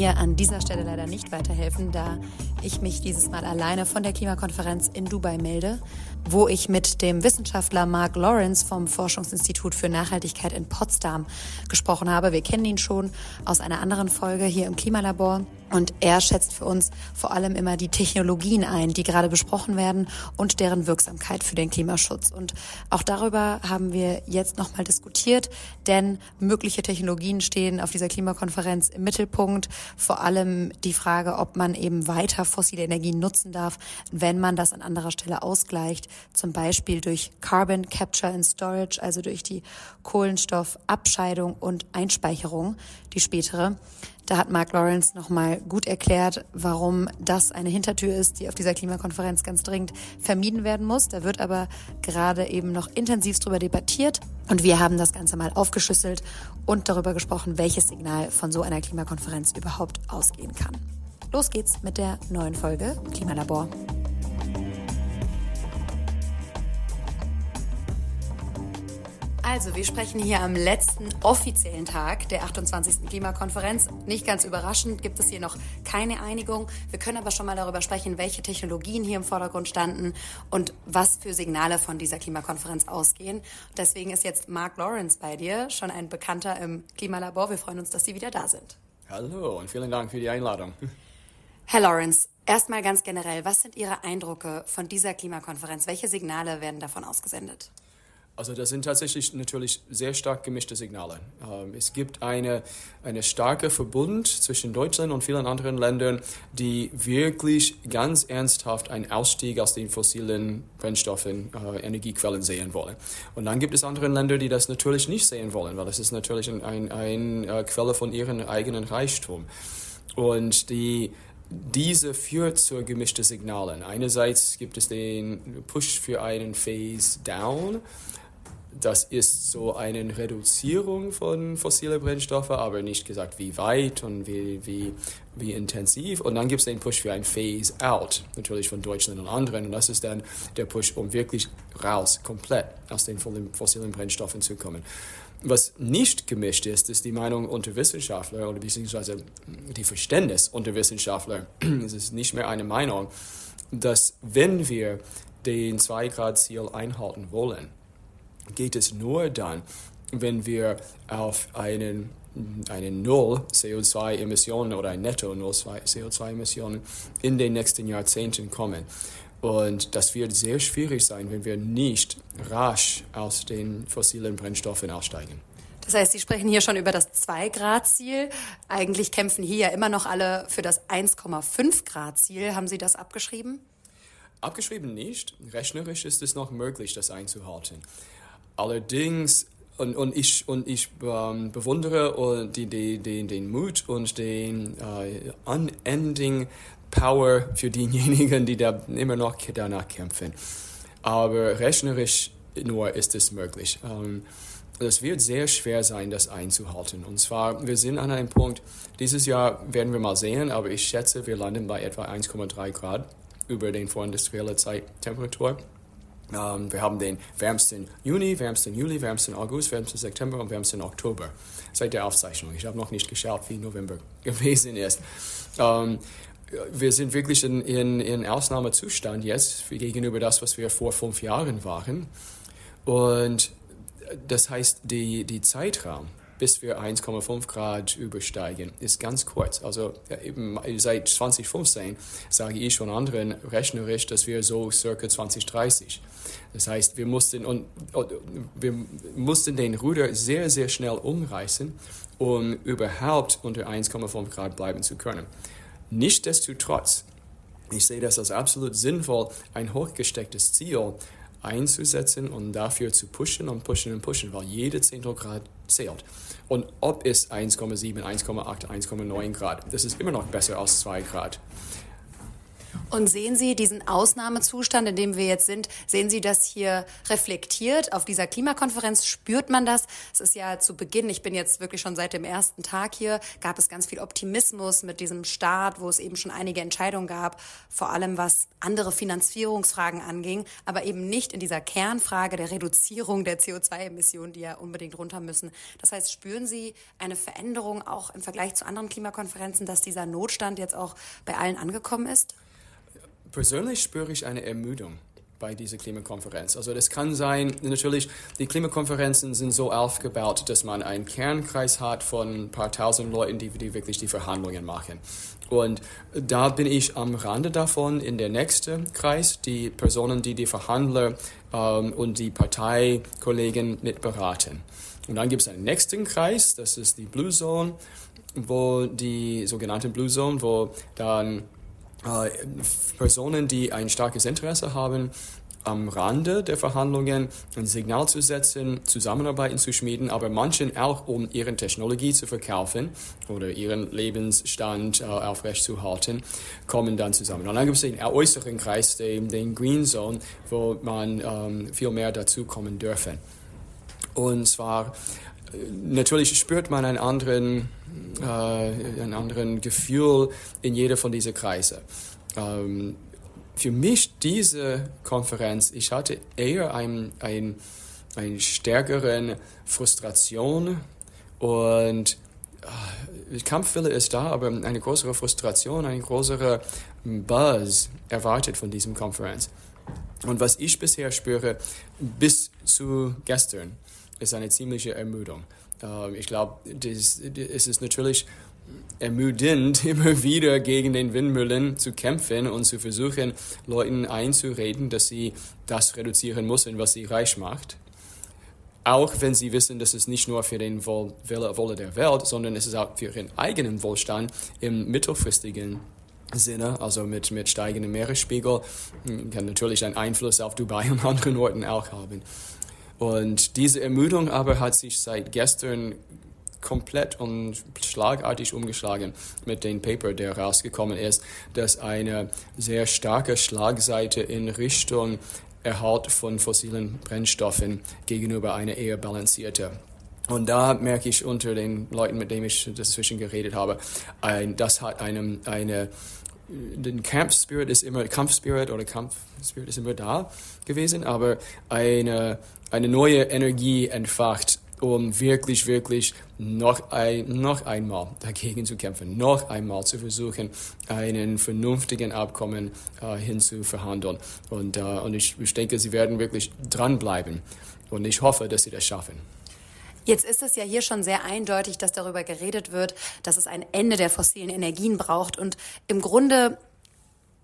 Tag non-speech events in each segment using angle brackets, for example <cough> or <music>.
mir an dieser Stelle leider nicht weiterhelfen, da ich mich dieses Mal alleine von der Klimakonferenz in Dubai melde, wo ich mit dem Wissenschaftler Mark Lawrence vom Forschungsinstitut für Nachhaltigkeit in Potsdam gesprochen habe. Wir kennen ihn schon aus einer anderen Folge hier im Klimalabor. Und er schätzt für uns vor allem immer die Technologien ein, die gerade besprochen werden und deren Wirksamkeit für den Klimaschutz. Und auch darüber haben wir jetzt nochmal diskutiert, denn mögliche Technologien stehen auf dieser Klimakonferenz im Mittelpunkt. Vor allem die Frage, ob man eben weiter fossile Energien nutzen darf, wenn man das an anderer Stelle ausgleicht, zum Beispiel durch Carbon Capture and Storage, also durch die Kohlenstoffabscheidung und Einspeicherung, die spätere. Da hat Mark Lawrence nochmal gut erklärt, warum das eine Hintertür ist, die auf dieser Klimakonferenz ganz dringend vermieden werden muss. Da wird aber gerade eben noch intensiv darüber debattiert. Und wir haben das Ganze mal aufgeschlüsselt und darüber gesprochen, welches Signal von so einer Klimakonferenz überhaupt ausgehen kann. Los geht's mit der neuen Folge Klimalabor. Also, wir sprechen hier am letzten offiziellen Tag der 28. Klimakonferenz. Nicht ganz überraschend gibt es hier noch keine Einigung. Wir können aber schon mal darüber sprechen, welche Technologien hier im Vordergrund standen und was für Signale von dieser Klimakonferenz ausgehen. Deswegen ist jetzt Mark Lawrence bei dir, schon ein Bekannter im Klimalabor. Wir freuen uns, dass Sie wieder da sind. Hallo und vielen Dank für die Einladung. Herr Lawrence, erstmal ganz generell, was sind Ihre Eindrücke von dieser Klimakonferenz? Welche Signale werden davon ausgesendet? Also das sind tatsächlich natürlich sehr stark gemischte Signale. Ähm, es gibt eine, eine starke Verbund zwischen Deutschland und vielen anderen Ländern, die wirklich ganz ernsthaft einen Ausstieg aus den fossilen Brennstoffen, äh, Energiequellen sehen wollen. Und dann gibt es andere Länder, die das natürlich nicht sehen wollen, weil das ist natürlich eine ein, ein äh, Quelle von ihrem eigenen Reichtum. Und die diese führt zu gemischten Signalen. Einerseits gibt es den Push für einen Phase Down das ist so eine Reduzierung von fossilen Brennstoffen, aber nicht gesagt, wie weit und wie, wie, wie intensiv. Und dann gibt es den Push für ein Phase-out, natürlich von Deutschland und anderen. Und das ist dann der Push, um wirklich raus, komplett aus den fossilen Brennstoffen zu kommen. Was nicht gemischt ist, ist die Meinung unter Wissenschaftlern oder beziehungsweise die Verständnis unter Wissenschaftlern. <clears throat> es ist nicht mehr eine Meinung, dass wenn wir den 2-Grad-Ziel einhalten wollen, geht es nur dann, wenn wir auf einen eine Null CO2-Emissionen oder ein Netto Null CO2-Emissionen in den nächsten Jahrzehnten kommen. Und das wird sehr schwierig sein, wenn wir nicht rasch aus den fossilen Brennstoffen aussteigen. Das heißt, Sie sprechen hier schon über das 2-Grad-Ziel. Eigentlich kämpfen hier ja immer noch alle für das 1,5-Grad-Ziel. Haben Sie das abgeschrieben? Abgeschrieben nicht. Rechnerisch ist es noch möglich, das einzuhalten. Allerdings, und, und ich, und ich ähm, bewundere die, die, die, den Mut und den äh, unending Power für diejenigen, die da immer noch danach kämpfen. Aber rechnerisch nur ist es möglich. Ähm, wird sehr schwer sein, das einzuhalten. Und zwar, wir sind an einem Punkt, dieses Jahr werden wir mal sehen, aber ich schätze, wir landen bei etwa 1,3 Grad über den vorindustriellen Zeittemperatur. Ähm, wir haben den wärmsten Juni, wärmsten Juli, wärmsten August, wärmsten September und wärmsten Oktober seit der Aufzeichnung. Ich habe noch nicht geschaut, wie November <laughs> gewesen ist. Ähm, wir sind wirklich in, in, in Ausnahmezustand jetzt gegenüber das, was wir vor fünf Jahren waren. Und das heißt, die, die Zeitraum bis wir 1,5 Grad übersteigen, ist ganz kurz. Also eben seit 2015 sage ich schon anderen rechnerisch, dass wir so circa 2030. Das heißt, wir mussten, und, wir mussten den Ruder sehr, sehr schnell umreißen, um überhaupt unter 1,5 Grad bleiben zu können. Nichtsdestotrotz, ich sehe das als absolut sinnvoll, ein hochgestecktes Ziel einzusetzen und dafür zu pushen und pushen und pushen, weil jede Zehntel Grad zählt. Und ob es 1,7, 1,8, 1,9 Grad, das ist immer noch besser als 2 Grad. Und sehen Sie diesen Ausnahmezustand, in dem wir jetzt sind, sehen Sie das hier reflektiert auf dieser Klimakonferenz? Spürt man das? Es ist ja zu Beginn, ich bin jetzt wirklich schon seit dem ersten Tag hier, gab es ganz viel Optimismus mit diesem Start, wo es eben schon einige Entscheidungen gab, vor allem was andere Finanzierungsfragen anging, aber eben nicht in dieser Kernfrage der Reduzierung der CO2-Emissionen, die ja unbedingt runter müssen. Das heißt, spüren Sie eine Veränderung auch im Vergleich zu anderen Klimakonferenzen, dass dieser Notstand jetzt auch bei allen angekommen ist? Persönlich spüre ich eine Ermüdung bei dieser Klimakonferenz. Also das kann sein, natürlich, die Klimakonferenzen sind so aufgebaut, dass man einen Kernkreis hat von ein paar tausend Leuten, die, die wirklich die Verhandlungen machen. Und da bin ich am Rande davon in der nächsten Kreis, die Personen, die die Verhandler ähm, und die Parteikollegen mitberaten. Und dann gibt es einen nächsten Kreis, das ist die Blue Zone, wo die sogenannte Blue Zone, wo dann äh, Personen, die ein starkes Interesse haben, am Rande der Verhandlungen ein Signal zu setzen, Zusammenarbeiten zu schmieden, aber manchen auch, um ihre Technologie zu verkaufen oder ihren Lebensstand äh, aufrechtzuerhalten, kommen dann zusammen. Und dann gibt es den äußeren Kreis, den, den Green Zone, wo man ähm, viel mehr dazu kommen dürfen. Und zwar natürlich spürt man einen anderen, äh, einen anderen Gefühl in jeder von diesen Kreisen. Ähm, für mich diese Konferenz, ich hatte eher ein, ein, eine stärkere Frustration und äh, Kampfwille ist da, aber eine größere Frustration, ein größerer Buzz erwartet von diesem Konferenz. Und was ich bisher spüre, bis zu gestern, ist eine ziemliche Ermüdung. Ähm, ich glaube, es ist natürlich ermüdend, <laughs> immer wieder gegen den Windmühlen zu kämpfen und zu versuchen, Leuten einzureden, dass sie das reduzieren müssen, was sie reich macht. Auch wenn sie wissen, dass es nicht nur für den Wohle der Welt, sondern es ist auch für ihren eigenen Wohlstand im mittelfristigen Sinne, also mit, mit steigendem Meeresspiegel, kann natürlich einen Einfluss auf Dubai <laughs> und anderen Orten auch haben. Und diese Ermüdung aber hat sich seit gestern komplett und schlagartig umgeschlagen mit dem Paper, der rausgekommen ist, dass eine sehr starke Schlagseite in Richtung Erhalt von fossilen Brennstoffen gegenüber einer eher balancierte. Und da merke ich unter den Leuten, mit denen ich dazwischen geredet habe, ein, das hat einem eine den Kampfspirit ist immer Kampfspirit oder Kampfspirit ist immer da gewesen, aber eine eine neue Energie entfacht, um wirklich, wirklich noch, ein, noch einmal dagegen zu kämpfen, noch einmal zu versuchen, einen vernünftigen Abkommen äh, hinzuverhandeln. Und, äh, und ich, ich denke, sie werden wirklich dranbleiben. Und ich hoffe, dass sie das schaffen. Jetzt ist es ja hier schon sehr eindeutig, dass darüber geredet wird, dass es ein Ende der fossilen Energien braucht. Und im Grunde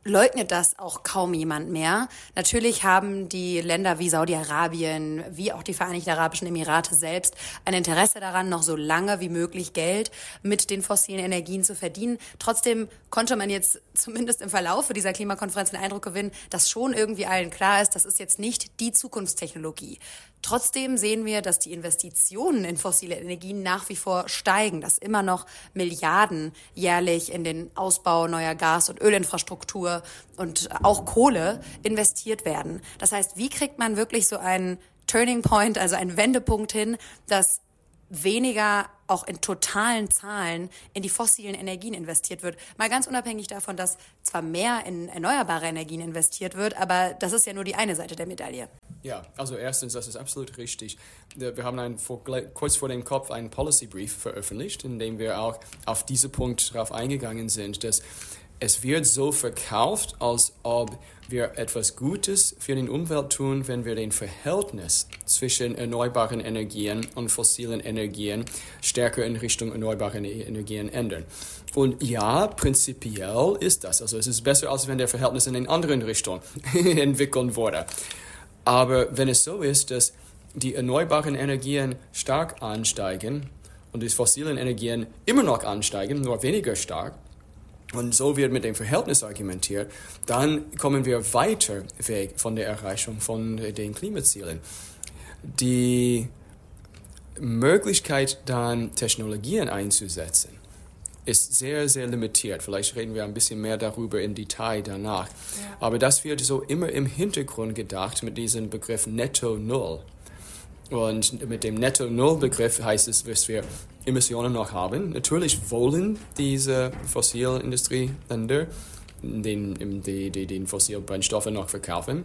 leugnet das auch kaum jemand mehr. Natürlich haben die Länder wie Saudi-Arabien, wie auch die Vereinigten Arabischen Emirate selbst ein Interesse daran, noch so lange wie möglich Geld mit den fossilen Energien zu verdienen. Trotzdem konnte man jetzt <laughs> zumindest im Verlaufe dieser Klimakonferenz den Eindruck gewinnen, dass schon irgendwie allen klar ist, das ist jetzt nicht die Zukunftstechnologie. Trotzdem sehen wir, dass die Investitionen in fossile Energien nach wie vor steigen, dass immer noch Milliarden jährlich in den Ausbau neuer Gas- und Ölinfrastruktur und auch Kohle investiert werden. Das heißt, wie kriegt man wirklich so einen Turning Point, also einen Wendepunkt hin, dass weniger auch in totalen Zahlen in die fossilen Energien investiert wird. Mal ganz unabhängig davon, dass zwar mehr in erneuerbare Energien investiert wird, aber das ist ja nur die eine Seite der Medaille. Ja, also erstens, das ist absolut richtig. Wir haben ein, vor, kurz vor dem Kopf einen Policy Brief veröffentlicht, in dem wir auch auf diesen Punkt darauf eingegangen sind, dass es wird so verkauft, als ob wir etwas Gutes für die Umwelt tun, wenn wir den Verhältnis zwischen erneuerbaren Energien und fossilen Energien stärker in Richtung erneuerbaren Energien ändern. Und ja, prinzipiell ist das. Also es ist besser, als wenn der Verhältnis in den anderen Richtung <laughs> entwickeln wurde. Aber wenn es so ist, dass die erneuerbaren Energien stark ansteigen und die fossilen Energien immer noch ansteigen, nur weniger stark, und so wird mit dem Verhältnis argumentiert, dann kommen wir weiter weg von der Erreichung von den Klimazielen. Die Möglichkeit dann Technologien einzusetzen, ist sehr, sehr limitiert. Vielleicht reden wir ein bisschen mehr darüber im Detail danach. Ja. Aber das wird so immer im Hintergrund gedacht mit diesem Begriff Netto Null. Und mit dem Netto-Null-Begriff heißt es, dass wir Emissionen noch haben. Natürlich wollen diese Fossilindustrieländer den, die, die, den Fossilbrennstoffe noch verkaufen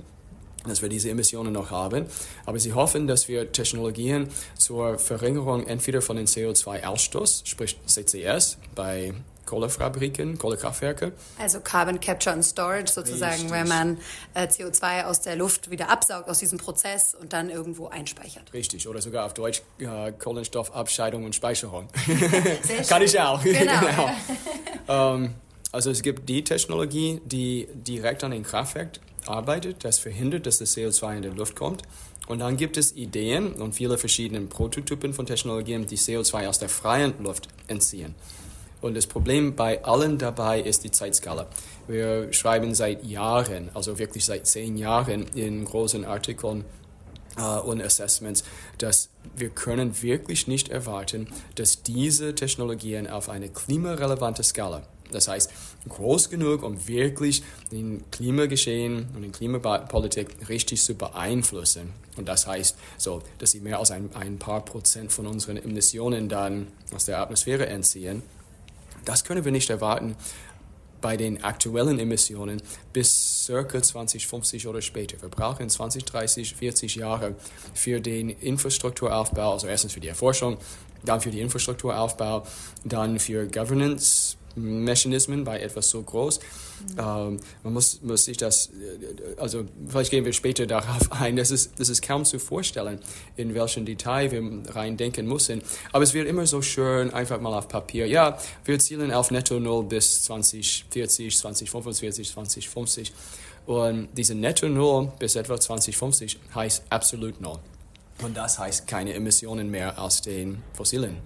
dass wir diese Emissionen noch haben. Aber sie hoffen, dass wir Technologien zur Verringerung entweder von den CO2-Ausstoß, sprich CCS, bei Kohlefabriken, Kohlekraftwerke. Also Carbon Capture and Storage sozusagen, Richtig. wenn man äh, CO2 aus der Luft wieder absaugt aus diesem Prozess und dann irgendwo einspeichert. Richtig, oder sogar auf Deutsch äh, Kohlenstoffabscheidung und Speicherung. <laughs> Kann ich auch. <laughs> Genau. genau. <laughs> ähm, also es gibt die Technologie, die direkt an den Kraftwerk arbeitet, das verhindert, dass das CO2 in die Luft kommt. Und dann gibt es Ideen und viele verschiedene Prototypen von Technologien, die CO2 aus der freien Luft entziehen. Und das Problem bei allen dabei ist die Zeitskala. Wir schreiben seit Jahren, also wirklich seit zehn Jahren in großen Artikeln uh, und Assessments, dass wir können wirklich nicht erwarten, dass diese Technologien auf eine klimarelevante Skala das heißt, groß genug, um wirklich den Klimageschehen und die Klimapolitik richtig zu beeinflussen. Und das heißt, so, dass sie mehr als ein, ein paar Prozent von unseren Emissionen dann aus der Atmosphäre entziehen. Das können wir nicht erwarten bei den aktuellen Emissionen bis circa 2050 oder später. Wir brauchen 20, 30, 40 Jahre für den Infrastrukturaufbau, also erstens für die Erforschung, dann für die Infrastrukturaufbau, dann für Governance, Mechanismen bei etwas so groß. Mhm. Ähm, man muss, muss sich das, äh, also vielleicht gehen wir später darauf <laughs> ein, das ist, das ist kaum zu vorstellen, in welchen Detail wir rein denken müssen. Aber es wird immer so schön, einfach mal auf Papier, ja, wir zielen auf Netto Null bis 2040, 2045, 2050. Und diese Netto Null bis etwa 2050 heißt absolut Null. Und das heißt keine Emissionen mehr aus den fossilen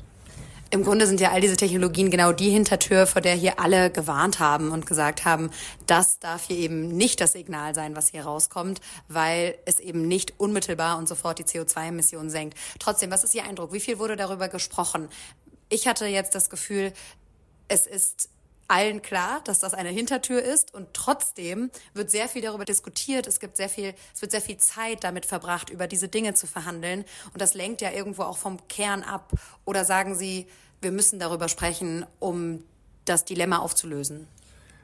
im Grunde sind ja all diese Technologien genau die Hintertür, vor der hier alle gewarnt haben und gesagt haben, das darf hier eben nicht das Signal sein, was hier rauskommt, weil es eben nicht unmittelbar und sofort die CO2-Emissionen senkt. Trotzdem, was ist Ihr Eindruck? Wie viel wurde darüber gesprochen? Ich hatte jetzt das Gefühl, es ist allen klar, dass das eine Hintertür ist und trotzdem wird sehr viel darüber diskutiert. Es gibt sehr viel, es wird sehr viel Zeit damit verbracht, über diese Dinge zu verhandeln und das lenkt ja irgendwo auch vom Kern ab. Oder sagen Sie, wir müssen darüber sprechen, um das Dilemma aufzulösen?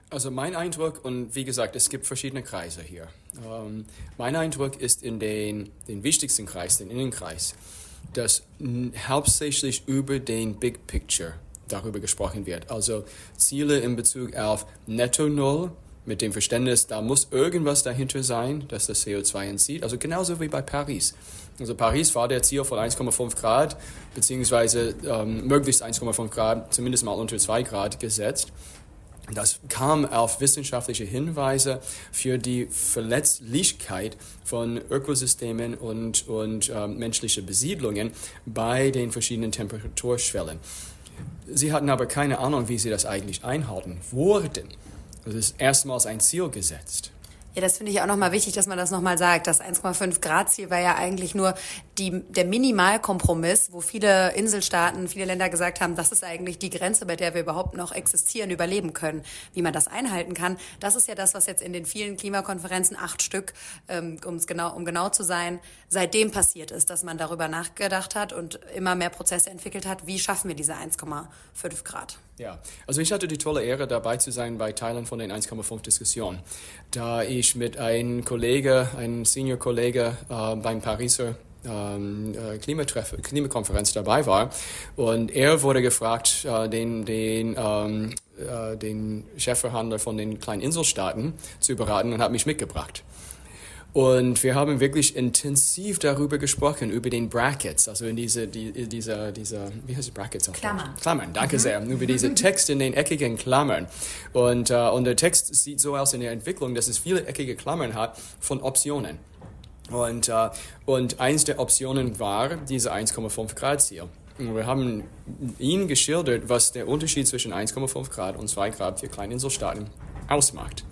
Also mein Eindruck, und wie gesagt, es gibt verschiedene Kreise hier. Ähm, mein Eindruck ist in den, den wichtigsten Kreis, den Innenkreis, dass hauptsächlich über den Big Picture darüber gesprochen wird. Also Ziele in Bezug auf Netto Null mit dem Verständnis, da muss irgendwas dahinter sein, dass das CO2 entzieht. Also genauso wie bei Paris. Also Paris war der Ziel von 1,5 Grad, beziehungsweise ähm, möglichst 1,5 Grad, zumindest mal unter 2 Grad gesetzt. Das kam auf wissenschaftliche Hinweise für die Verletzlichkeit von Ökosystemen und, und ähm, menschliche Besiedlungen bei den verschiedenen Temperaturschwellen. Sie hatten aber keine Ahnung, wie sie das eigentlich einhalten wurden. Das ist erstmals ein Ziel gesetzt. Ja, das finde ich auch nochmal wichtig, dass man das nochmal sagt. Das 1,5 Grad Ziel war ja eigentlich nur die, der Minimalkompromiss, wo viele Inselstaaten, viele Länder gesagt haben, das ist eigentlich die Grenze, bei der wir überhaupt noch existieren, überleben können. Wie man das einhalten kann, das ist ja das, was jetzt in den vielen Klimakonferenzen, acht Stück, ähm, genau, um genau zu sein, seitdem passiert ist, dass man darüber nachgedacht hat und immer mehr Prozesse entwickelt hat, wie schaffen wir diese 1,5 Grad. Ja, also ich hatte die tolle Ehre, dabei zu sein bei Teilen von den 1,5 Diskussionen. Da ich mit einem Kollege, einem Senior-Kollege äh, beim Pariser ähm, äh, Klimatreff, Klimakonferenz dabei war. Und er wurde gefragt, äh, den, den, ähm, äh, den Chefverhandler von den kleinen Inselstaaten zu beraten und hat mich mitgebracht. Und wir haben wirklich intensiv darüber gesprochen, über den Brackets, also in diese, die, diese, diese, wie heißt die Brackets? Klammern. Klammern, danke mhm. sehr. Über diese <laughs> Text in den eckigen Klammern. Und, uh, und der Text sieht so aus in der Entwicklung, dass es viele eckige Klammern hat von Optionen. Und, uh, und eins der Optionen war diese 1,5 Grad Ziel. Und wir haben Ihnen geschildert, was der Unterschied zwischen 1,5 Grad und 2 Grad für Kleininselstaaten ausmacht.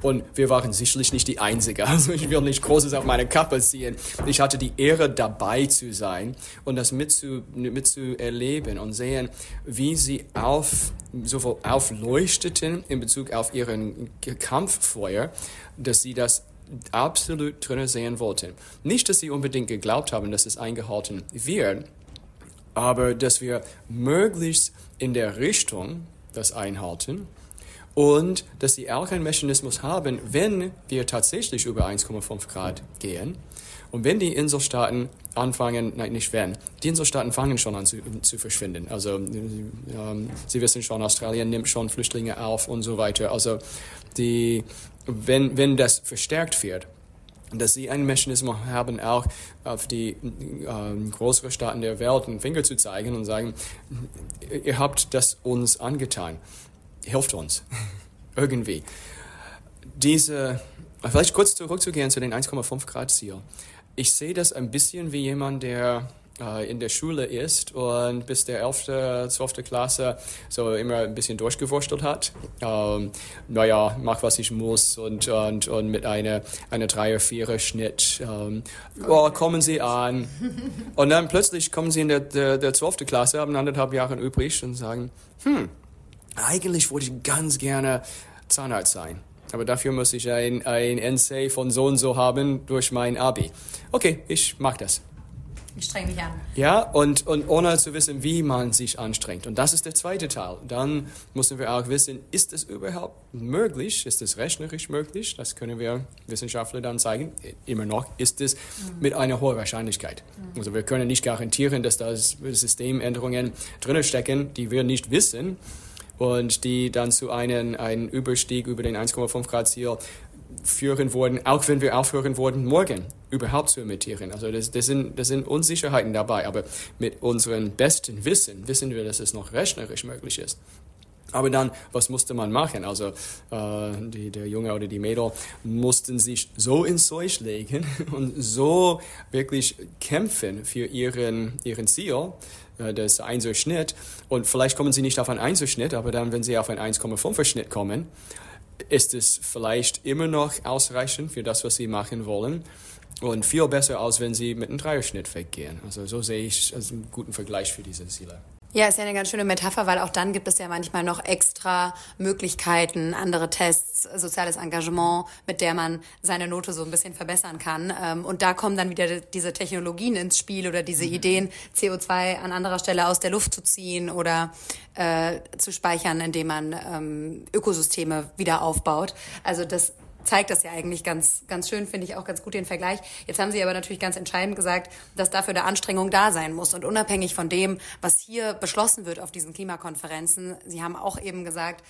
Und wir waren sicherlich nicht die Einzige. <laughs> Also ich will nicht Großes auf meine Kappe ziehen. Ich hatte die Ehre, dabei zu sein und das mitzu, mitzuerleben und sehen, wie sie auf, sowohl aufleuchteten in Bezug auf ihren Kampffeuer, dass sie das absolut drinnen sehen wollten. Nicht, dass sie unbedingt geglaubt haben, dass es eingehalten wird, aber dass wir möglichst in der Richtung das einhalten und dass sie auch einen Mechanismus haben, wenn wir tatsächlich über 1,5 Grad gehen und wenn die Inselstaaten anfangen, nein, nicht wenn, die Inselstaaten fangen schon an zu, zu verschwinden. Also ähm, Sie wissen schon, Australien nimmt schon Flüchtlinge auf und so weiter. Also die, wenn, wenn das verstärkt wird, dass sie einen Mechanismus haben, auch auf die äh, größeren Staaten der Welt einen Finger zu zeigen und sagen, ihr habt das uns angetan, hilft uns irgendwie. Diese, vielleicht kurz zurückzugehen zu den 1,5 Grad Ziel. Ich sehe das ein bisschen wie jemand, der äh, in der Schule ist und bis der 11., 12. Klasse so immer ein bisschen durchgewurschtelt hat. Ähm, naja, mach was ich muss und, und, und mit einer eine 3er, 4er Schnitt. Ähm, oh, kommen Sie an. Und dann plötzlich kommen Sie in der, der, der 12. Klasse, haben anderthalb Jahre übrig und sagen, hm, eigentlich würde ich ganz gerne Zahnarzt sein. Aber dafür muss ich ein, ein NC von so und so haben durch mein Abi. Okay, ich mach das. Ich streng mich an. Ja, und, und ohne zu wissen, wie man sich anstrengt. Und das ist der zweite Teil. Dann müssen wir auch wissen, ist es überhaupt möglich? Ist es rechnerisch möglich? Das können wir Wissenschaftler dann zeigen. Immer noch ist es mhm. mit einer hohen Wahrscheinlichkeit. Mhm. Also wir können nicht garantieren, dass da Systemänderungen drin stecken, die wir nicht wissen und die dann zu einem, einem Überstieg über den 1,5 Grad Ziel führen würden, auch wenn wir aufhören würden, morgen überhaupt zu emittieren. Also das, das, sind, das sind Unsicherheiten dabei, aber mit unserem besten Wissen wissen wir, dass es noch rechnerisch möglich ist. Aber dann, was musste man machen? Also äh, die, der Junge oder die Mädel mussten sich so ins Zeug legen <laughs> und so wirklich kämpfen für ihren, ihren Ziel, äh, das Einserschnitt. Und vielleicht kommen sie nicht auf einen Einserschnitt, aber dann, wenn sie auf einen 1,5er Schnitt kommen, ist es vielleicht immer noch ausreichend für das, was sie machen wollen. Und viel besser, als wenn sie mit einem Dreierschnitt weggehen. Also so sehe ich einen guten Vergleich für diese Ziele. Ja, ist ja eine ganz schöne Metapher, weil auch dann gibt es ja manchmal noch extra Möglichkeiten, andere Tests, soziales Engagement, mit der man seine Note so ein bisschen verbessern kann. Ähm, und da kommen dann wieder diese Technologien ins Spiel oder diese mhm. Ideen, CO2 an anderer Stelle aus der Luft zu ziehen oder äh, zu speichern, indem man ähm, Ökosysteme wieder aufbaut. Also das zeigt das ja eigentlich ganz, ganz schön, finde ich auch ganz gut den Vergleich. Jetzt haben Sie aber natürlich ganz entscheidend gesagt, dass dafür eine Anstrengung da sein muss. Und unabhängig von dem, was hier beschlossen wird auf diesen Klimakonferenzen, Sie haben auch eben gesagt,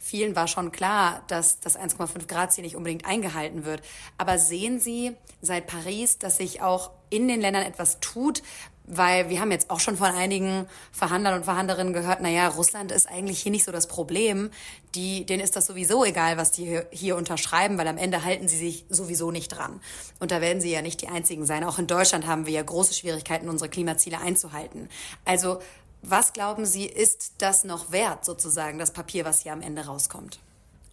vielen war schon klar, dass das 1,5 Grad Ziel nicht unbedingt eingehalten wird. Aber sehen Sie seit Paris, dass sich auch in den Ländern etwas tut, weil wir haben jetzt auch schon von einigen Verhandlern und Verhandlerinnen gehört, naja, Russland ist eigentlich hier nicht so das Problem. Die, denen ist das sowieso egal, was die hier, unterschreiben, weil am Ende halten sie sich sowieso nicht dran. Und da werden sie ja nicht die Einzigen sein. Auch in Deutschland haben wir ja große Schwierigkeiten, unsere Klimaziele einzuhalten. Also, was glauben Sie, ist das noch wert, sozusagen, das Papier, was hier am Ende rauskommt?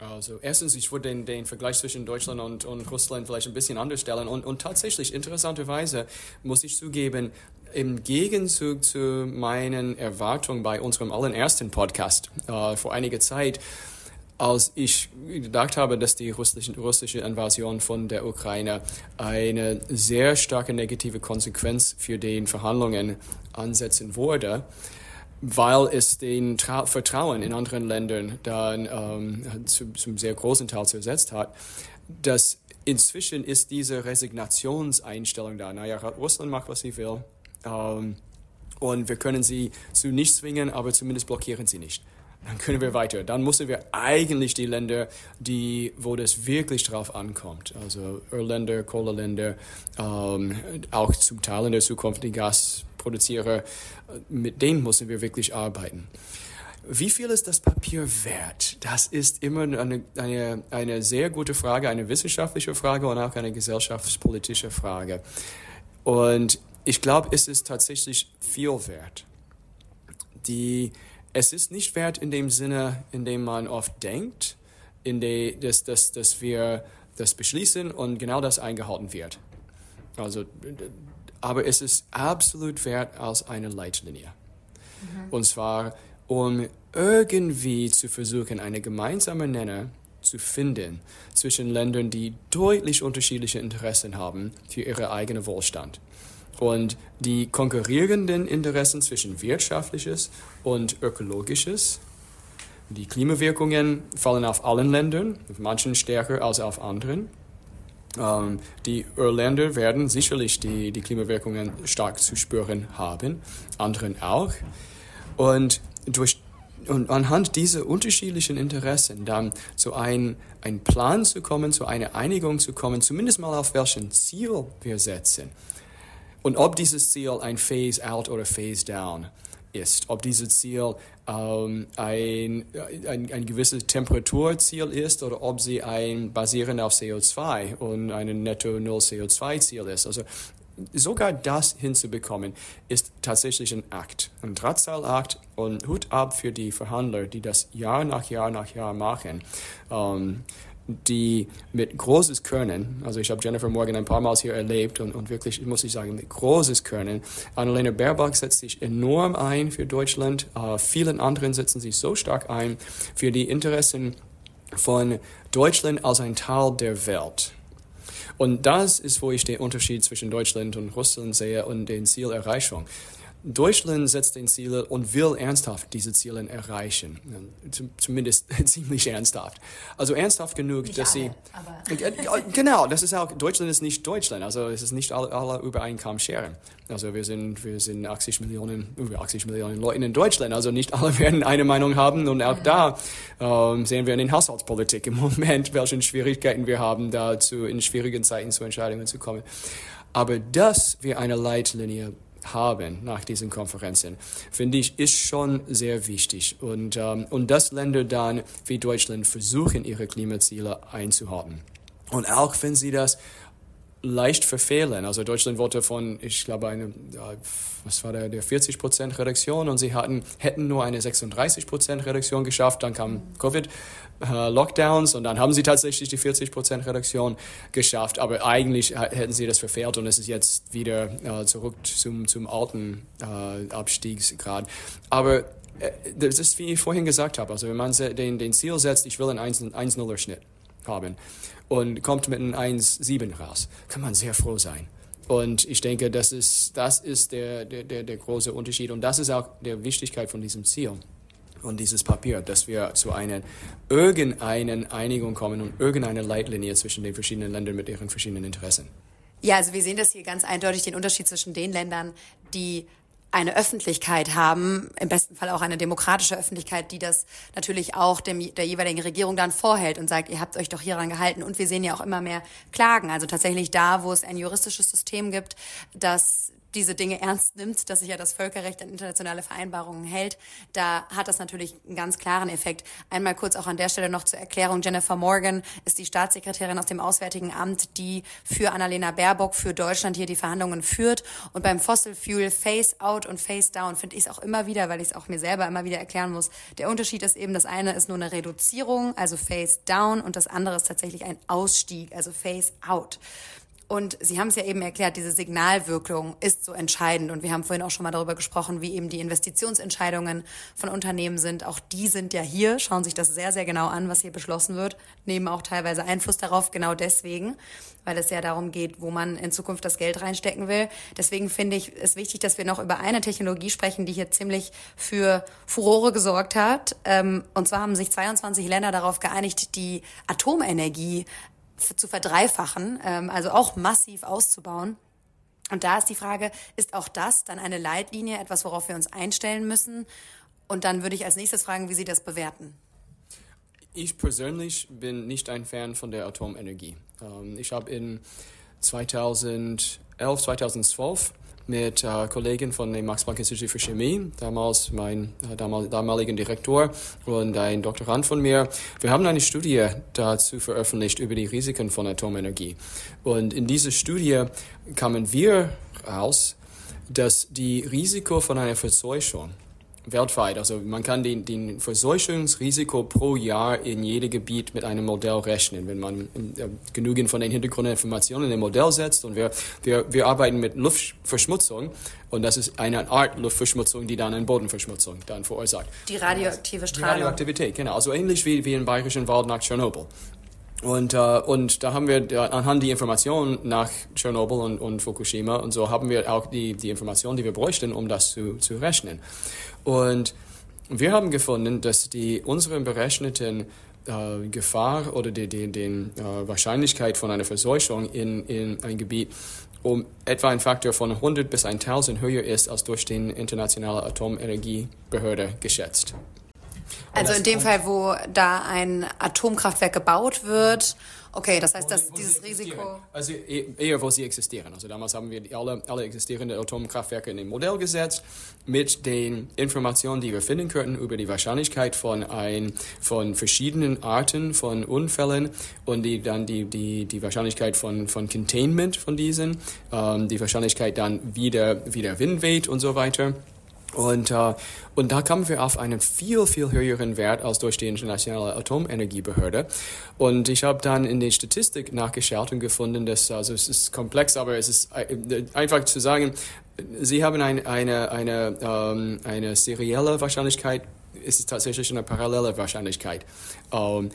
Also erstens, ich würde den, den Vergleich zwischen Deutschland und, und Russland vielleicht ein bisschen anders stellen. Und, und tatsächlich, interessanterweise, muss ich zugeben, im Gegenzug zu meinen Erwartungen bei unserem allerersten Podcast äh, vor einiger Zeit, als ich gedacht habe, dass die russische, russische Invasion von der Ukraine eine sehr starke negative Konsequenz für die Verhandlungen ansetzen würde, weil es den Tra Vertrauen in anderen Ländern dann ähm, zu, zum sehr großen Teil zersetzt hat, dass inzwischen ist diese Resignationseinstellung da. Naja, Russland macht, was sie will. Ähm, und wir können sie zu nichts zwingen, aber zumindest blockieren sie nicht. Dann können wir weiter. Dann müssen wir eigentlich die Länder, die, wo das wirklich drauf ankommt, also Ölländer, Kohleländer, ähm, auch zum Teil in der Zukunft die Gas produziere, mit denen müssen wir wirklich arbeiten. Wie viel ist das Papier wert? Das ist immer eine, eine, eine sehr gute Frage, eine wissenschaftliche Frage und auch eine gesellschaftspolitische Frage. Und ich glaube, es ist tatsächlich viel wert. Die, es ist nicht wert in dem Sinne, in dem man oft denkt, in der, dass, dass, dass wir das beschließen und genau das eingehalten wird. Also, aber es ist absolut wert als eine Leitlinie. Mhm. Und zwar, um irgendwie zu versuchen, eine gemeinsame Nenner zu finden zwischen Ländern, die deutlich unterschiedliche Interessen haben für ihren eigenen Wohlstand. Und die konkurrierenden Interessen zwischen wirtschaftliches und ökologisches, die Klimawirkungen fallen auf allen Ländern, auf manchen stärker als auf anderen. Ähm, die Irländer werden sicherlich die, die Klimawirkungen stark zu spüren haben, anderen auch. Und durch und anhand dieser unterschiedlichen Interessen dann zu einem ein Plan zu kommen, zu einer Einigung zu kommen, zumindest mal auf welchen Ziel wir setzen. Und ob dieses Ziel ein Phase-out oder Phase-down ist, ob dieses Ziel ähm, ein, ein, ein gewisses Temperaturziel ist oder ob sie ein basierend auf CO2 und ein Netto-Null-CO2-Ziel ist. Also sogar das hinzubekommen, ist tatsächlich ein Akt, ein Drahtseilakt und Hut ab für die Verhandler, die das Jahr nach Jahr nach Jahr machen. Ähm, die mit großes Können, also ich habe Jennifer Morgan ein paar Mal hier erlebt und, und wirklich, muss ich sagen, mit großes Können. Annalena Baerbock setzt sich enorm ein für Deutschland. Uh, vielen anderen setzen sich so stark ein für die Interessen von Deutschland als ein Teil der Welt. Und das ist, wo ich den Unterschied zwischen Deutschland und Russland sehe und den Zielerreichung. Deutschland setzt den Ziele und will ernsthaft diese Ziele erreichen. Zumindest <laughs> ziemlich ernsthaft. Also ernsthaft genug, nicht dass alle, sie. genau, das ist auch, Deutschland ist nicht Deutschland. Also es ist nicht alle, alle über einen Kamm scheren. Also wir sind, wir sind 80 Millionen, über 80 Millionen Leute in Deutschland. Also nicht alle <laughs> werden eine Meinung haben. Und auch da ähm, sehen wir in den Haushaltspolitik im <laughs> Moment, welche Schwierigkeiten wir haben, dazu in schwierigen Zeiten zu Entscheidungen zu kommen. Aber dass wir eine Leitlinie haben nach diesen Konferenzen, finde ich, ist schon sehr wichtig. Und, ähm, und dass Länder dann wie Deutschland versuchen, ihre Klimaziele einzuhalten. Und auch wenn sie das leicht verfehlen. Also Deutschland wollte von, ich glaube, eine, was war der, der 40 Prozent Reduktion und sie hatten, hätten nur eine 36 Prozent Reduktion geschafft. Dann kam Covid, äh, Lockdowns und dann haben sie tatsächlich die 40 Prozent Reduktion geschafft. Aber eigentlich hätten sie das verfehlt und es ist jetzt wieder äh, zurück zum, zum alten äh, Abstiegsgrad. Aber äh, das ist, wie ich vorhin gesagt habe, also wenn man den, den Ziel setzt, ich will einen 1-0er-Schnitt haben und kommt mit einem 1,7 raus, kann man sehr froh sein. Und ich denke, das ist, das ist der, der, der, der große Unterschied und das ist auch der Wichtigkeit von diesem Ziel und dieses Papier, dass wir zu einer irgendeinen Einigung kommen und irgendeine Leitlinie zwischen den verschiedenen Ländern mit ihren verschiedenen Interessen. Ja, also wir sehen das hier ganz eindeutig, den Unterschied zwischen den Ländern, die eine Öffentlichkeit haben, im besten Fall auch eine demokratische Öffentlichkeit, die das natürlich auch dem, der jeweiligen Regierung dann vorhält und sagt, ihr habt euch doch hieran gehalten. Und wir sehen ja auch immer mehr Klagen. Also tatsächlich da, wo es ein juristisches System gibt, das diese Dinge ernst nimmt, dass sich ja das Völkerrecht an internationale Vereinbarungen hält, da hat das natürlich einen ganz klaren Effekt. Einmal kurz auch an der Stelle noch zur Erklärung. Jennifer Morgan ist die Staatssekretärin aus dem Auswärtigen Amt, die für Annalena Baerbock für Deutschland hier die Verhandlungen führt. Und beim Fossil Fuel Face Out und Face Down finde ich es auch immer wieder, weil ich es auch mir selber immer wieder erklären muss. Der Unterschied ist eben, das eine ist nur eine Reduzierung, also Face Down, und das andere ist tatsächlich ein Ausstieg, also Face Out. Und Sie haben es ja eben erklärt, diese Signalwirkung ist so entscheidend. Und wir haben vorhin auch schon mal darüber gesprochen, wie eben die Investitionsentscheidungen von Unternehmen sind. Auch die sind ja hier, schauen sich das sehr, sehr genau an, was hier beschlossen wird, nehmen auch teilweise Einfluss darauf, genau deswegen, weil es ja darum geht, wo man in Zukunft das Geld reinstecken will. Deswegen finde ich es wichtig, dass wir noch über eine Technologie sprechen, die hier ziemlich für Furore gesorgt hat. Ähm, und zwar haben sich 22 Länder darauf geeinigt, die Atomenergie zu verdreifachen, ähm, also auch massiv auszubauen. Und da ist die Frage, ist auch das dann eine Leitlinie, etwas, worauf wir uns einstellen müssen? Und dann würde ich als nächstes fragen, wie Sie das bewerten. Ich persönlich bin nicht ein Fan von der Atomenergie. Ähm, ich habe in 2011, 2012 mit äh, Kollegen von dem Max-Planck-Institut für Chemie, damals mein äh, damal, damaligen Direktor und ein Doktorand von mir. Wir haben eine Studie dazu veröffentlicht über die Risiken von Atomenergie. Und in dieser Studie kamen wir raus, dass die Risiko von einer Verseuchung weltweit. Also man kann den, den Verseuchungsrisiko pro Jahr in jedem Gebiet mit einem Modell rechnen, wenn man äh, genügend von den Hintergrundinformationen in ein Modell setzt. Und wir, wir, wir arbeiten mit Luftverschmutzung und das ist eine Art Luftverschmutzung, die dann eine Bodenverschmutzung dann verursacht. Die radioaktive Strahlung. Die Radioaktivität, genau. Also ähnlich wie, wie im Bayerischen Wald nach Tschernobyl. Und, äh, und da haben wir anhand die Informationen nach Tschernobyl und, und Fukushima und so haben wir auch die, die Informationen, die wir bräuchten, um das zu, zu rechnen. Und wir haben gefunden, dass die unseren berechneten äh, Gefahr oder die, die, die äh, Wahrscheinlichkeit von einer Verseuchung in, in ein Gebiet um etwa ein Faktor von 100 bis 1000 höher ist als durch die Internationale Atomenergiebehörde geschätzt. Also in dem Fall, wo da ein Atomkraftwerk gebaut wird, okay, das heißt, dass dieses Risiko. Also e-, eher, wo sie existieren. Also damals haben wir alle, alle existierenden Atomkraftwerke in ein Modell gesetzt mit den Informationen, die wir finden könnten über die Wahrscheinlichkeit von ein, von verschiedenen Arten von Unfällen und die dann die, die, die Wahrscheinlichkeit von, von Containment von diesen, ähm, die Wahrscheinlichkeit dann wieder, wieder Wind weht und so weiter. Und, äh, und da kamen wir auf einen viel, viel höheren Wert als durch die Internationale Atomenergiebehörde. Und ich habe dann in der Statistik nachgeschaut und gefunden, dass, also es ist komplex, aber es ist äh, einfach zu sagen, Sie haben ein, eine, eine, ähm, eine serielle Wahrscheinlichkeit ist es tatsächlich eine parallele Wahrscheinlichkeit. Um,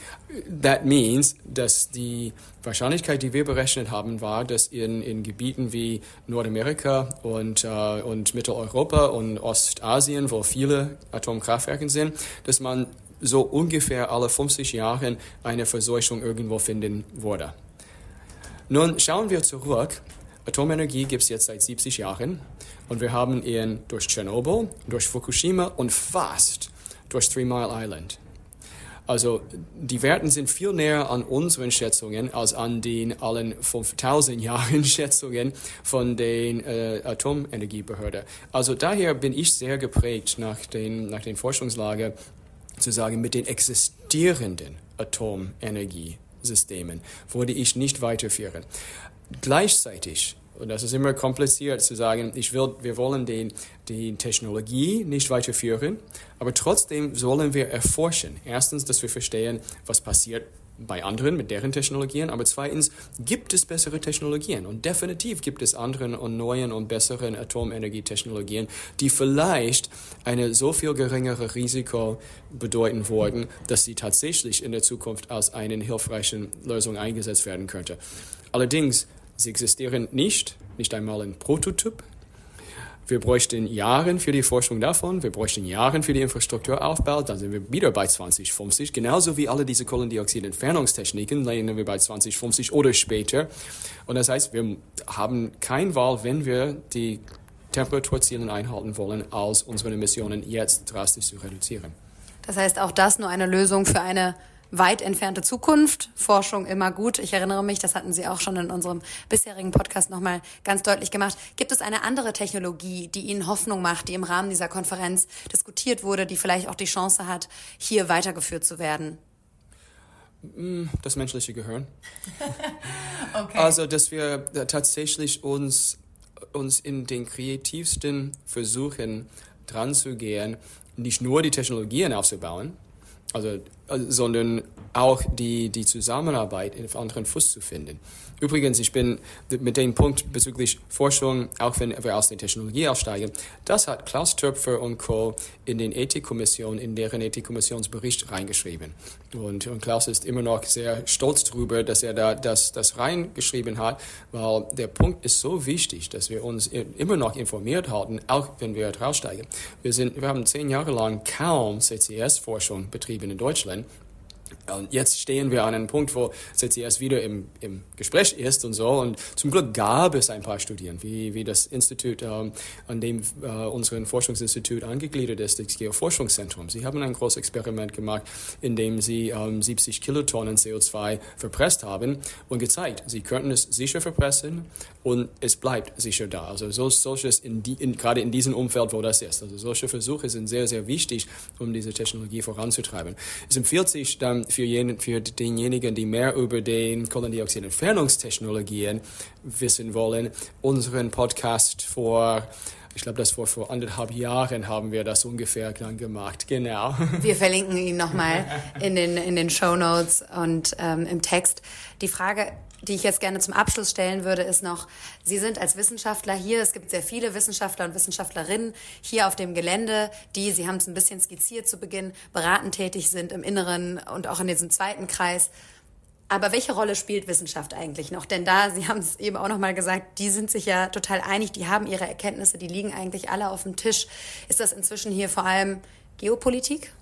that means, dass die Wahrscheinlichkeit, die wir berechnet haben, war, dass in, in Gebieten wie Nordamerika und, uh, und Mitteleuropa und Ostasien, wo viele Atomkraftwerke sind, dass man so ungefähr alle 50 Jahre eine Verseuchung irgendwo finden würde. Nun schauen wir zurück. Atomenergie gibt es jetzt seit 70 Jahren und wir haben ihn durch Tschernobyl, durch Fukushima und fast durch Three Mile Island. Also die Werten sind viel näher an unseren Schätzungen als an den allen 5000 <laughs> Jahren Schätzungen von den äh, Atomenergiebehörde. Also daher bin ich sehr geprägt nach den, nach den Forschungslage zu sagen, mit den existierenden Atomenergiesystemen würde ich nicht weiterführen. Gleichzeitig und das ist immer kompliziert zu sagen, ich will, wir wollen den, die Technologie nicht weiterführen, aber trotzdem sollen wir erforschen. Erstens, dass wir verstehen, was passiert bei anderen mit deren Technologien, aber zweitens, gibt es bessere Technologien? Und definitiv gibt es anderen und neuen und besseren Atomenergietechnologien, die vielleicht eine so viel geringere Risiko bedeuten würden, dass sie tatsächlich in der Zukunft als eine hilfreiche Lösung eingesetzt werden könnte. Allerdings, Sie existieren nicht, nicht einmal ein Prototyp. Wir bräuchten Jahre für die Forschung davon, wir bräuchten Jahre für die Infrastrukturaufbau, dann sind wir wieder bei 2050. Genauso wie alle diese Kohlendioxid-Entfernungstechniken landen wir bei 2050 oder später. Und das heißt, wir haben keine Wahl, wenn wir die Temperaturziele einhalten wollen, als unsere Emissionen jetzt drastisch zu reduzieren. Das heißt, auch das nur eine Lösung für eine weit entfernte Zukunft. Forschung immer gut. Ich erinnere mich, das hatten Sie auch schon in unserem bisherigen Podcast nochmal ganz deutlich gemacht. Gibt es eine andere Technologie, die Ihnen Hoffnung macht, die im Rahmen dieser Konferenz diskutiert wurde, die vielleicht auch die Chance hat, hier weitergeführt zu werden? Mm, das menschliche Gehirn. <laughs> okay. Also, dass wir tatsächlich uns, uns in den kreativsten Versuchen dran zu gehen, nicht nur die Technologien aufzubauen, also, sondern auch die, die Zusammenarbeit auf anderen Fuß zu finden. Übrigens, ich bin mit dem Punkt bezüglich Forschung, auch wenn wir aus der Technologie aussteigen, das hat Klaus Töpfer und Co. in den Ethikkommission, in deren Ethikkommissionsbericht reingeschrieben. Und, und Klaus ist immer noch sehr stolz darüber, dass er da das, das reingeschrieben hat, weil der Punkt ist so wichtig, dass wir uns immer noch informiert halten, auch wenn wir raussteigen. Wir, sind, wir haben zehn Jahre lang kaum CCS-Forschung betrieben in Deutschland. Und jetzt stehen wir an einem Punkt, wo CCS wieder im, im Gespräch ist und so. Und zum Glück gab es ein paar Studien, wie, wie das Institut, ähm, an dem äh, unser Forschungsinstitut angegliedert ist, das Geoforschungszentrum. Sie haben ein großes Experiment gemacht, in dem sie ähm, 70 Kilotonnen CO2 verpresst haben und gezeigt, sie könnten es sicher verpressen und es bleibt sicher da. Also so, solches in die, in, gerade in diesem Umfeld, wo das ist. Also solche Versuche sind sehr, sehr wichtig, um diese Technologie voranzutreiben. Es empfiehlt sich dann für, jen, für denjenigen, die mehr über den Kohlendioxid-Entfernungstechnologien wissen wollen, unseren Podcast vor Ich glaube, das vor, vor anderthalb Jahren haben wir das ungefähr dann gemacht. Genau. <laughs> Wir verlinken ihn nochmal in den, in den Show Notes und ähm, im Text. Die Frage, die ich jetzt gerne zum Abschluss stellen würde, ist noch, Sie sind als Wissenschaftler hier, es gibt sehr viele Wissenschaftler und Wissenschaftlerinnen hier auf dem Gelände, die, Sie haben es ein bisschen skizziert zu Beginn, beratend tätig sind im Inneren und auch in diesem zweiten Kreis. Aber welche Rolle spielt Wissenschaft eigentlich noch? Denn da, Sie haben es eben auch noch mal gesagt, die sind sich ja total einig, die haben ihre Erkenntnisse, die liegen eigentlich alle auf dem Tisch. Ist das inzwischen hier vor allem Geopolitik?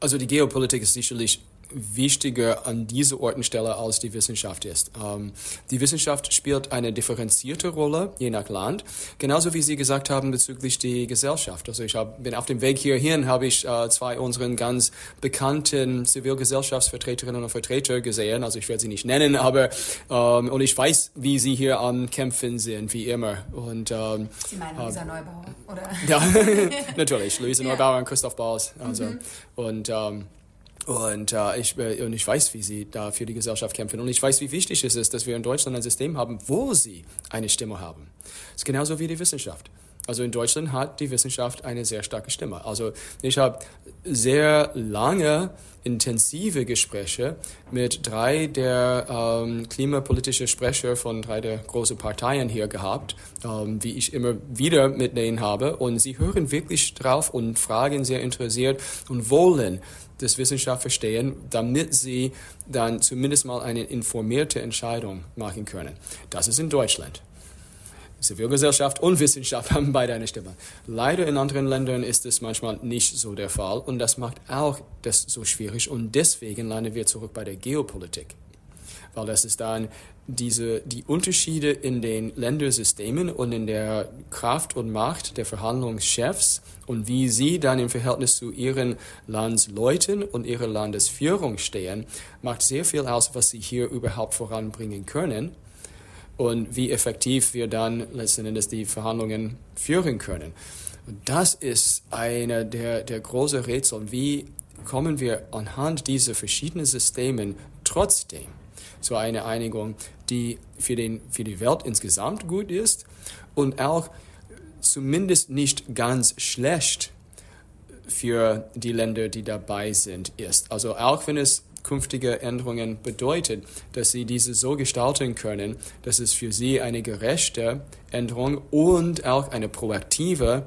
Also die Geopolitik ist sicherlich wichtiger an dieser Ortenstelle als die Wissenschaft ist. Ähm, die Wissenschaft spielt eine differenzierte Rolle, je nach Land, genauso wie Sie gesagt haben bezüglich die Gesellschaft. Also ich hab, bin auf dem Weg hierhin, habe ich äh, zwei unseren ganz bekannten Zivilgesellschaftsvertreterinnen und Vertreter gesehen. Also ich werde sie nicht nennen, aber ähm, und ich weiß, wie sie hier am Kämpfen sind, wie immer. Und ähm, Sie meinen Luisa äh, Neubauer, oder? Ja, <laughs> <laughs> natürlich, Luisa ja. Neubauer und Christoph Baus. Also mhm. und ähm, und, äh, ich, äh, und ich weiß, wie sie da für die Gesellschaft kämpfen. Und ich weiß, wie wichtig es ist, dass wir in Deutschland ein System haben, wo sie eine Stimme haben. Das ist genauso wie die Wissenschaft. Also in Deutschland hat die Wissenschaft eine sehr starke Stimme. Also ich habe sehr lange intensive Gespräche mit drei der ähm, klimapolitischen Sprecher von drei der großen Parteien hier gehabt, ähm, wie ich immer wieder mit denen habe. Und sie hören wirklich drauf und fragen sehr interessiert und wollen das Wissenschaft verstehen, damit sie dann zumindest mal eine informierte Entscheidung machen können. Das ist in Deutschland. Zivilgesellschaft und Wissenschaft <laughs> haben beide eine Stimme. Leider in anderen Ländern ist es manchmal nicht so der Fall und das macht auch das so schwierig und deswegen landen wir zurück bei der Geopolitik. Weil das ist dann diese, die Unterschiede in den Ländersystemen und in der Kraft und Macht der Verhandlungschefs und wie sie dann im Verhältnis zu ihren Landsleuten und ihrer Landesführung stehen, macht sehr viel aus, was sie hier überhaupt voranbringen können und wie effektiv wir dann letzten Endes die Verhandlungen führen können. Und das ist einer der, der großen Rätsel. Wie kommen wir anhand dieser verschiedenen Systeme trotzdem zu einer Einigung, die für, den, für die Welt insgesamt gut ist und auch zumindest nicht ganz schlecht für die Länder, die dabei sind, ist. Also auch wenn es künftige Änderungen bedeutet, dass sie diese so gestalten können, dass es für sie eine gerechte Änderung und auch eine proaktive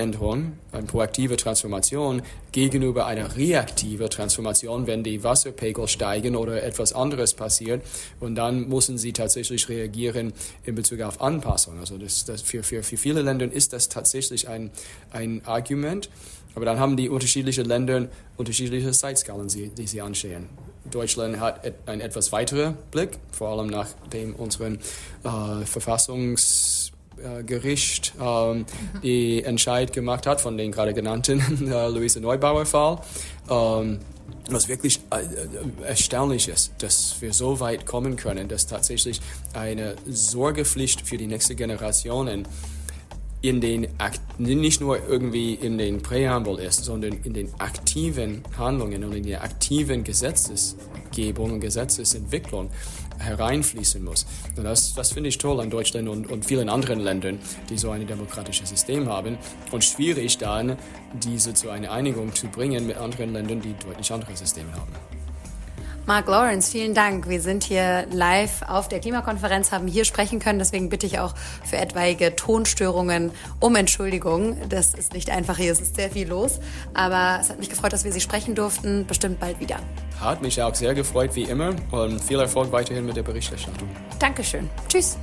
Änderung, eine proaktive Transformation gegenüber einer reaktiven Transformation, wenn die Wasserpegel steigen oder etwas anderes passiert. Und dann müssen sie tatsächlich reagieren in Bezug auf Anpassung. Also das, das für, für, für viele Länder ist das tatsächlich ein, ein Argument. Aber dann haben die unterschiedlichen Länder unterschiedliche Zeitskalen, die sie anschauen. Deutschland hat einen etwas weiteren Blick, vor allem nachdem unseren äh, Verfassungsgericht äh, äh, die Entscheid gemacht hat von den gerade genannten <laughs> äh, Luise Neubauer Fall. Ähm, was wirklich äh, erstaunlich ist, dass wir so weit kommen können, dass tatsächlich eine Sorgepflicht für die nächste Generationen in den nicht nur irgendwie in den Präambel ist, sondern in den aktiven Handlungen und in der aktiven Gesetzesgebung und Gesetzesentwicklung hereinfließen muss. Und das, das finde ich toll an Deutschland und, und vielen anderen Ländern, die so ein demokratisches System haben. Und schwierig dann, diese zu einer Einigung zu bringen mit anderen Ländern, die deutlich andere Systeme haben. Mark Lawrence, vielen Dank. Wir sind hier live auf der Klimakonferenz, haben hier sprechen können. Deswegen bitte ich auch für etwaige Tonstörungen um Entschuldigung. Das ist nicht einfach hier, es ist sehr viel los. Aber es hat mich gefreut, dass wir Sie sprechen durften. Bestimmt bald wieder. Hat mich auch sehr gefreut, wie immer. Und viel Erfolg weiterhin mit der Berichterstattung. Dankeschön. Tschüss.